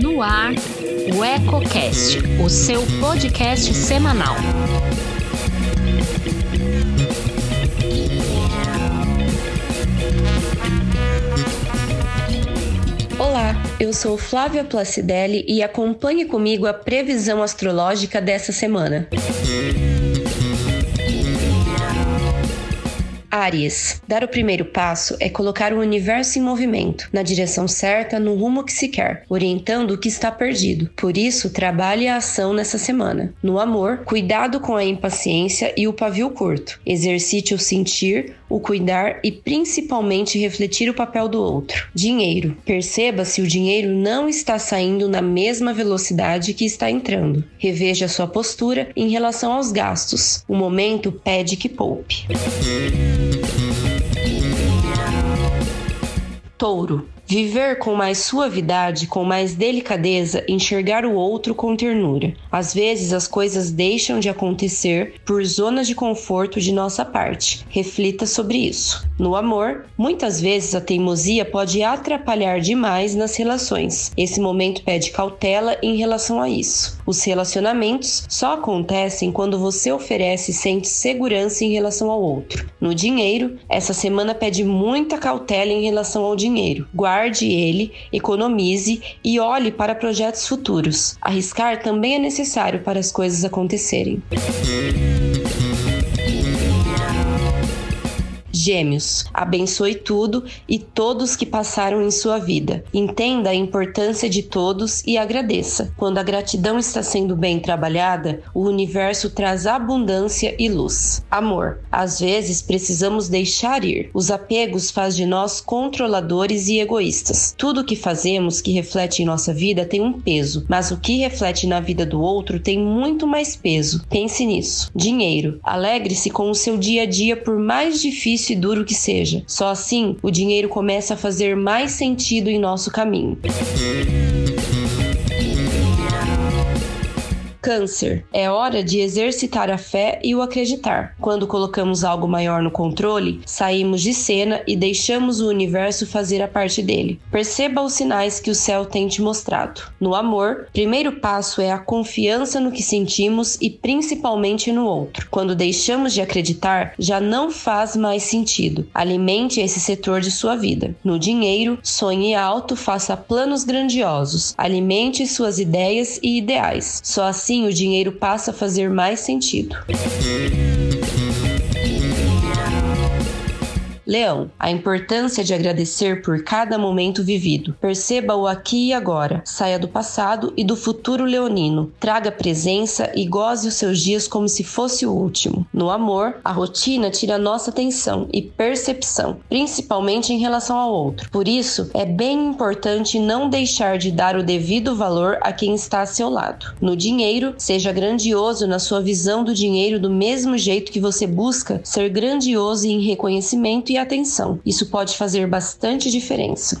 No ar, o EcoCast, o seu podcast semanal. Olá, eu sou Flávia Placidelli e acompanhe comigo a previsão astrológica dessa semana. Áries. Dar o primeiro passo é colocar o universo em movimento, na direção certa, no rumo que se quer, orientando o que está perdido. Por isso, trabalhe a ação nessa semana. No amor, cuidado com a impaciência e o pavio curto. Exercite o sentir, o cuidar e principalmente refletir o papel do outro. Dinheiro. Perceba se o dinheiro não está saindo na mesma velocidade que está entrando. Reveja sua postura em relação aos gastos. O momento pede que poupe. Touro. Viver com mais suavidade, com mais delicadeza, enxergar o outro com ternura. Às vezes as coisas deixam de acontecer por zonas de conforto de nossa parte. Reflita sobre isso. No amor, muitas vezes a teimosia pode atrapalhar demais nas relações. Esse momento pede cautela em relação a isso. Os relacionamentos só acontecem quando você oferece e sente segurança em relação ao outro. No dinheiro, essa semana pede muita cautela em relação ao dinheiro. Guarde guarde ele, economize e olhe para projetos futuros. Arriscar também é necessário para as coisas acontecerem. Gêmeos, abençoe tudo e todos que passaram em sua vida. Entenda a importância de todos e agradeça. Quando a gratidão está sendo bem trabalhada, o universo traz abundância e luz. Amor, às vezes precisamos deixar ir. Os apegos faz de nós controladores e egoístas. Tudo o que fazemos que reflete em nossa vida tem um peso, mas o que reflete na vida do outro tem muito mais peso. Pense nisso. Dinheiro, alegre-se com o seu dia a dia por mais difícil e duro que seja. Só assim o dinheiro começa a fazer mais sentido em nosso caminho. Câncer. É hora de exercitar a fé e o acreditar. Quando colocamos algo maior no controle, saímos de cena e deixamos o universo fazer a parte dele. Perceba os sinais que o céu tem te mostrado. No amor, primeiro passo é a confiança no que sentimos e principalmente no outro. Quando deixamos de acreditar, já não faz mais sentido. Alimente esse setor de sua vida. No dinheiro, sonhe alto, faça planos grandiosos. Alimente suas ideias e ideais. Só assim assim o dinheiro passa a fazer mais sentido. Leão, a importância de agradecer por cada momento vivido. Perceba o aqui e agora. Saia do passado e do futuro leonino. Traga presença e goze os seus dias como se fosse o último. No amor, a rotina tira nossa atenção e percepção, principalmente em relação ao outro. Por isso, é bem importante não deixar de dar o devido valor a quem está a seu lado. No dinheiro, seja grandioso na sua visão do dinheiro do mesmo jeito que você busca ser grandioso em reconhecimento e atenção. Isso pode fazer bastante diferença.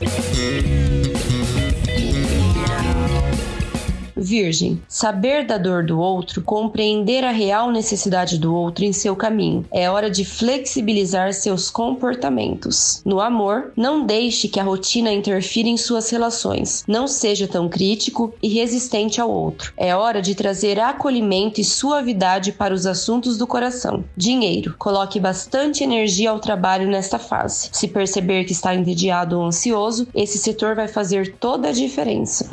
Virgem, saber da dor do outro, compreender a real necessidade do outro em seu caminho. É hora de flexibilizar seus comportamentos. No amor, não deixe que a rotina interfira em suas relações. Não seja tão crítico e resistente ao outro. É hora de trazer acolhimento e suavidade para os assuntos do coração. Dinheiro, coloque bastante energia ao trabalho nesta fase. Se perceber que está entediado ou ansioso, esse setor vai fazer toda a diferença.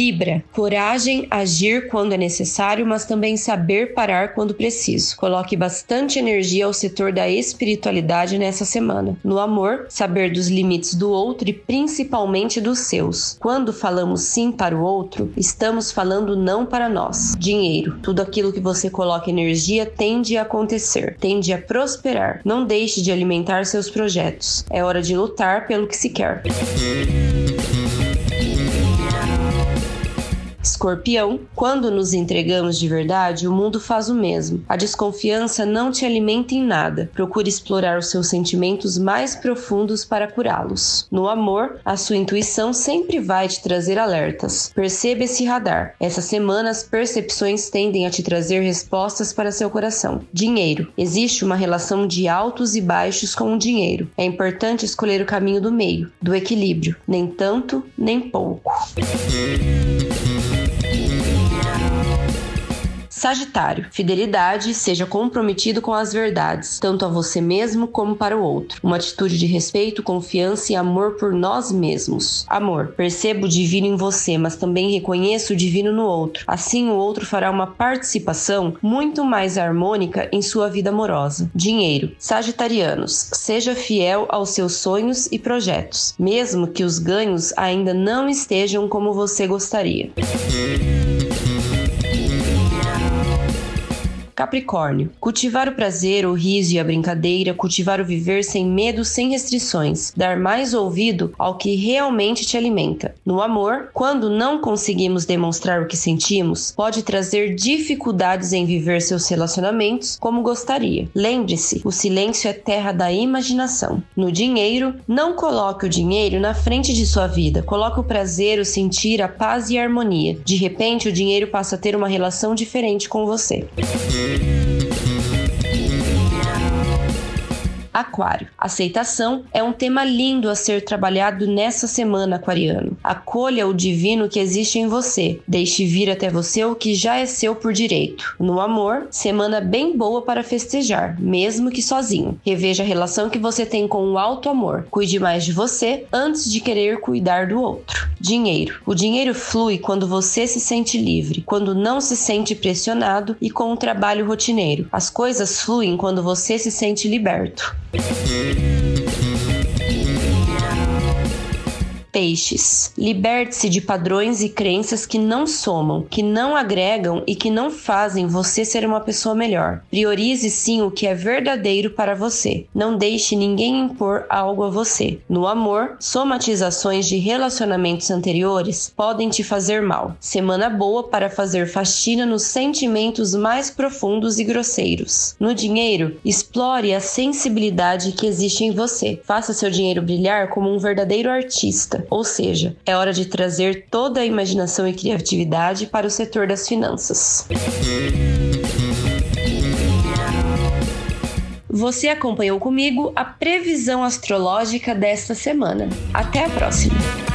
Libra, coragem, agir quando é necessário, mas também saber parar quando preciso. Coloque bastante energia ao setor da espiritualidade nessa semana. No amor, saber dos limites do outro e principalmente dos seus. Quando falamos sim para o outro, estamos falando não para nós. Dinheiro, tudo aquilo que você coloca energia tende a acontecer, tende a prosperar. Não deixe de alimentar seus projetos. É hora de lutar pelo que se quer. Escorpião, quando nos entregamos de verdade, o mundo faz o mesmo. A desconfiança não te alimenta em nada. Procure explorar os seus sentimentos mais profundos para curá-los. No amor, a sua intuição sempre vai te trazer alertas. Perceba esse radar. Essa semana as percepções tendem a te trazer respostas para seu coração. Dinheiro. Existe uma relação de altos e baixos com o dinheiro. É importante escolher o caminho do meio, do equilíbrio, nem tanto nem pouco. Sagitário, fidelidade, seja comprometido com as verdades, tanto a você mesmo como para o outro. Uma atitude de respeito, confiança e amor por nós mesmos. Amor, perceba o divino em você, mas também reconheça o divino no outro. Assim, o outro fará uma participação muito mais harmônica em sua vida amorosa. Dinheiro, Sagitarianos, seja fiel aos seus sonhos e projetos, mesmo que os ganhos ainda não estejam como você gostaria. Capricórnio. Cultivar o prazer, o riso e a brincadeira, cultivar o viver sem medo, sem restrições, dar mais ouvido ao que realmente te alimenta. No amor, quando não conseguimos demonstrar o que sentimos, pode trazer dificuldades em viver seus relacionamentos como gostaria. Lembre-se, o silêncio é terra da imaginação. No dinheiro, não coloque o dinheiro na frente de sua vida, coloque o prazer, o sentir, a paz e a harmonia. De repente, o dinheiro passa a ter uma relação diferente com você. Bye. Aquário. Aceitação é um tema lindo a ser trabalhado nessa semana, aquariano. Acolha o divino que existe em você. Deixe vir até você o que já é seu por direito. No amor, semana bem boa para festejar, mesmo que sozinho. Reveja a relação que você tem com o alto amor. Cuide mais de você antes de querer cuidar do outro. Dinheiro. O dinheiro flui quando você se sente livre, quando não se sente pressionado e com um trabalho rotineiro. As coisas fluem quando você se sente liberto. Thank you. Peixes. Liberte-se de padrões e crenças que não somam, que não agregam e que não fazem você ser uma pessoa melhor. Priorize sim o que é verdadeiro para você. Não deixe ninguém impor algo a você. No amor, somatizações de relacionamentos anteriores podem te fazer mal. Semana boa para fazer faxina nos sentimentos mais profundos e grosseiros. No dinheiro, explore a sensibilidade que existe em você. Faça seu dinheiro brilhar como um verdadeiro artista ou seja, é hora de trazer toda a imaginação e criatividade para o setor das finanças. Você acompanhou comigo a previsão astrológica desta semana. Até a próxima!